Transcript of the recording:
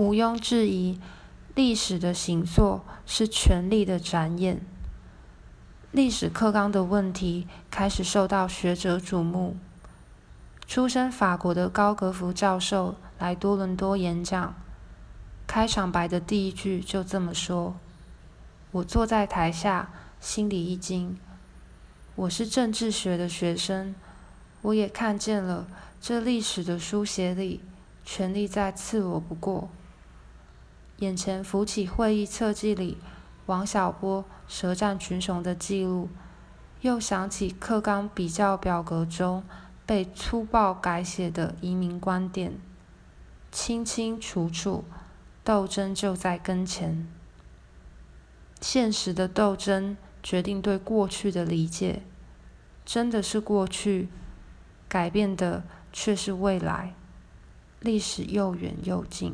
毋庸置疑，历史的形塑是权力的展演。历史课纲的问题开始受到学者瞩目。出身法国的高格福教授来多伦多演讲，开场白的第一句就这么说：“我坐在台下，心里一惊。我是政治学的学生，我也看见了这历史的书写里，权力再刺我不过。”眼前浮起会议册记里王小波舌战群雄的记录，又想起课纲比较表格中被粗暴改写的移民观点，清清楚楚，斗争就在跟前。现实的斗争决定对过去的理解，真的是过去，改变的却是未来，历史又远又近。